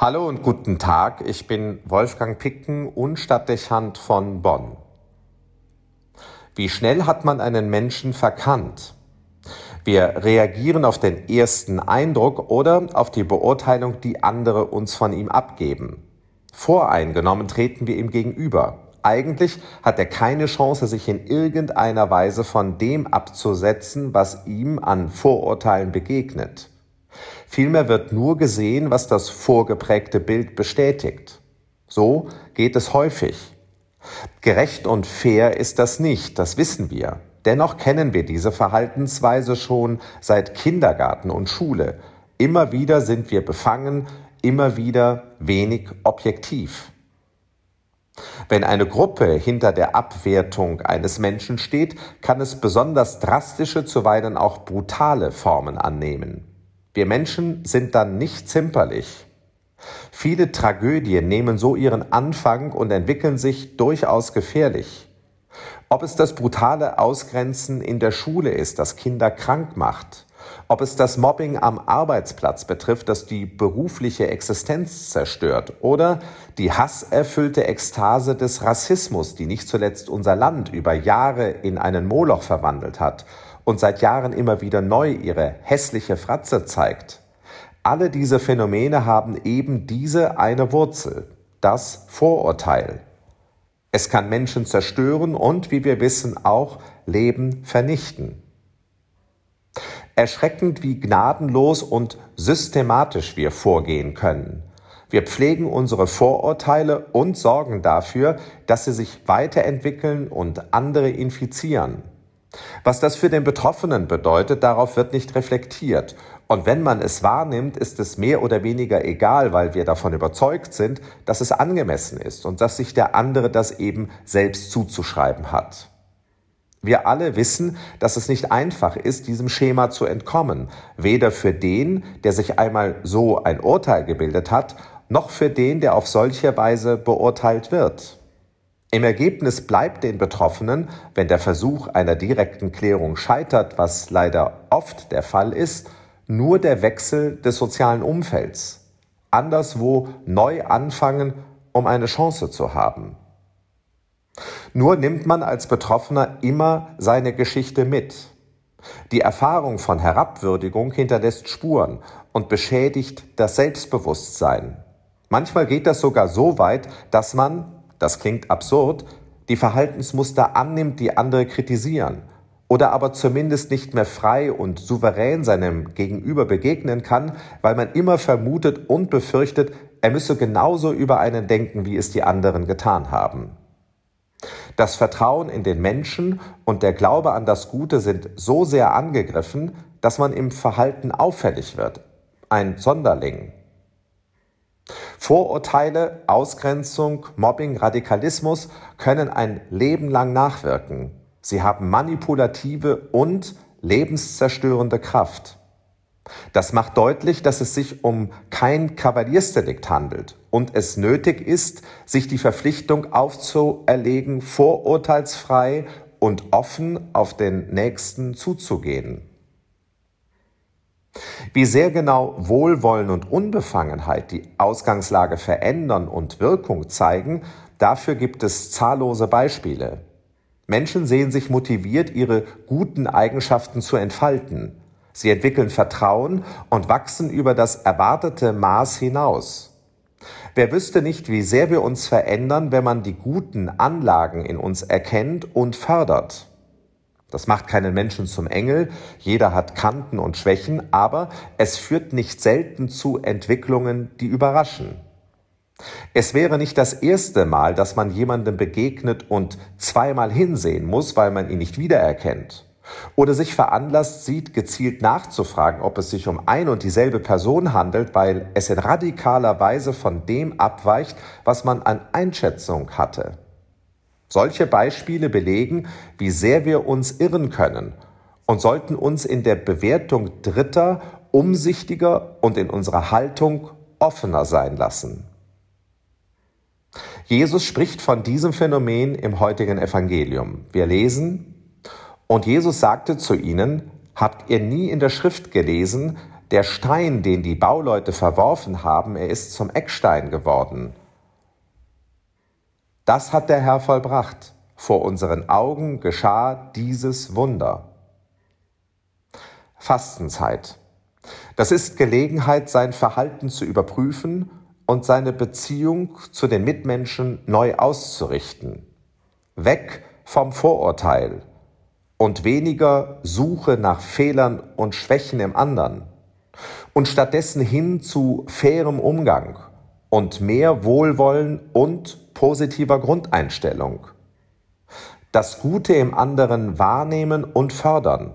Hallo und guten Tag, ich bin Wolfgang Picken und Stadtdechant von Bonn. Wie schnell hat man einen Menschen verkannt? Wir reagieren auf den ersten Eindruck oder auf die Beurteilung, die andere uns von ihm abgeben. Voreingenommen treten wir ihm gegenüber. Eigentlich hat er keine Chance, sich in irgendeiner Weise von dem abzusetzen, was ihm an Vorurteilen begegnet. Vielmehr wird nur gesehen, was das vorgeprägte Bild bestätigt. So geht es häufig. Gerecht und fair ist das nicht, das wissen wir. Dennoch kennen wir diese Verhaltensweise schon seit Kindergarten und Schule. Immer wieder sind wir befangen, immer wieder wenig objektiv. Wenn eine Gruppe hinter der Abwertung eines Menschen steht, kann es besonders drastische, zuweilen auch brutale Formen annehmen. Wir Menschen sind dann nicht zimperlich. Viele Tragödien nehmen so ihren Anfang und entwickeln sich durchaus gefährlich. Ob es das brutale Ausgrenzen in der Schule ist, das Kinder krank macht, ob es das Mobbing am Arbeitsplatz betrifft, das die berufliche Existenz zerstört, oder die hasserfüllte Ekstase des Rassismus, die nicht zuletzt unser Land über Jahre in einen Moloch verwandelt hat und seit Jahren immer wieder neu ihre hässliche Fratze zeigt. Alle diese Phänomene haben eben diese eine Wurzel, das Vorurteil. Es kann Menschen zerstören und, wie wir wissen, auch Leben vernichten. Erschreckend, wie gnadenlos und systematisch wir vorgehen können. Wir pflegen unsere Vorurteile und sorgen dafür, dass sie sich weiterentwickeln und andere infizieren. Was das für den Betroffenen bedeutet, darauf wird nicht reflektiert. Und wenn man es wahrnimmt, ist es mehr oder weniger egal, weil wir davon überzeugt sind, dass es angemessen ist und dass sich der andere das eben selbst zuzuschreiben hat. Wir alle wissen, dass es nicht einfach ist, diesem Schema zu entkommen, weder für den, der sich einmal so ein Urteil gebildet hat, noch für den, der auf solche Weise beurteilt wird. Im Ergebnis bleibt den Betroffenen, wenn der Versuch einer direkten Klärung scheitert, was leider oft der Fall ist, nur der Wechsel des sozialen Umfelds. Anderswo neu anfangen, um eine Chance zu haben. Nur nimmt man als Betroffener immer seine Geschichte mit. Die Erfahrung von Herabwürdigung hinterlässt Spuren und beschädigt das Selbstbewusstsein. Manchmal geht das sogar so weit, dass man, das klingt absurd, die Verhaltensmuster annimmt, die andere kritisieren oder aber zumindest nicht mehr frei und souverän seinem Gegenüber begegnen kann, weil man immer vermutet und befürchtet, er müsse genauso über einen denken, wie es die anderen getan haben. Das Vertrauen in den Menschen und der Glaube an das Gute sind so sehr angegriffen, dass man im Verhalten auffällig wird, ein Sonderling. Vorurteile, Ausgrenzung, Mobbing, Radikalismus können ein Leben lang nachwirken. Sie haben manipulative und lebenszerstörende Kraft. Das macht deutlich, dass es sich um kein Kavaliersdelikt handelt und es nötig ist, sich die Verpflichtung aufzuerlegen, vorurteilsfrei und offen auf den Nächsten zuzugehen. Wie sehr genau Wohlwollen und Unbefangenheit die Ausgangslage verändern und Wirkung zeigen, dafür gibt es zahllose Beispiele. Menschen sehen sich motiviert, ihre guten Eigenschaften zu entfalten. Sie entwickeln Vertrauen und wachsen über das erwartete Maß hinaus. Wer wüsste nicht, wie sehr wir uns verändern, wenn man die guten Anlagen in uns erkennt und fördert. Das macht keinen Menschen zum Engel, jeder hat Kanten und Schwächen, aber es führt nicht selten zu Entwicklungen, die überraschen. Es wäre nicht das erste Mal, dass man jemandem begegnet und zweimal hinsehen muss, weil man ihn nicht wiedererkennt. Oder sich veranlasst sieht, gezielt nachzufragen, ob es sich um ein und dieselbe Person handelt, weil es in radikaler Weise von dem abweicht, was man an Einschätzung hatte. Solche Beispiele belegen, wie sehr wir uns irren können und sollten uns in der Bewertung Dritter umsichtiger und in unserer Haltung offener sein lassen. Jesus spricht von diesem Phänomen im heutigen Evangelium. Wir lesen, und Jesus sagte zu ihnen, habt ihr nie in der Schrift gelesen, der Stein, den die Bauleute verworfen haben, er ist zum Eckstein geworden. Das hat der Herr vollbracht. Vor unseren Augen geschah dieses Wunder. Fastenzeit. Das ist Gelegenheit, sein Verhalten zu überprüfen und seine Beziehung zu den Mitmenschen neu auszurichten. Weg vom Vorurteil und weniger Suche nach Fehlern und Schwächen im anderen und stattdessen hin zu fairem Umgang und mehr Wohlwollen und positiver Grundeinstellung. Das Gute im anderen wahrnehmen und fördern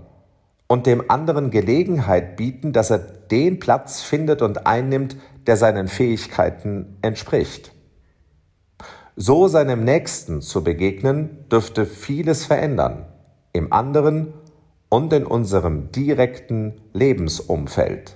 und dem anderen Gelegenheit bieten, dass er den Platz findet und einnimmt, der seinen Fähigkeiten entspricht. So seinem Nächsten zu begegnen, dürfte vieles verändern, im anderen und in unserem direkten Lebensumfeld.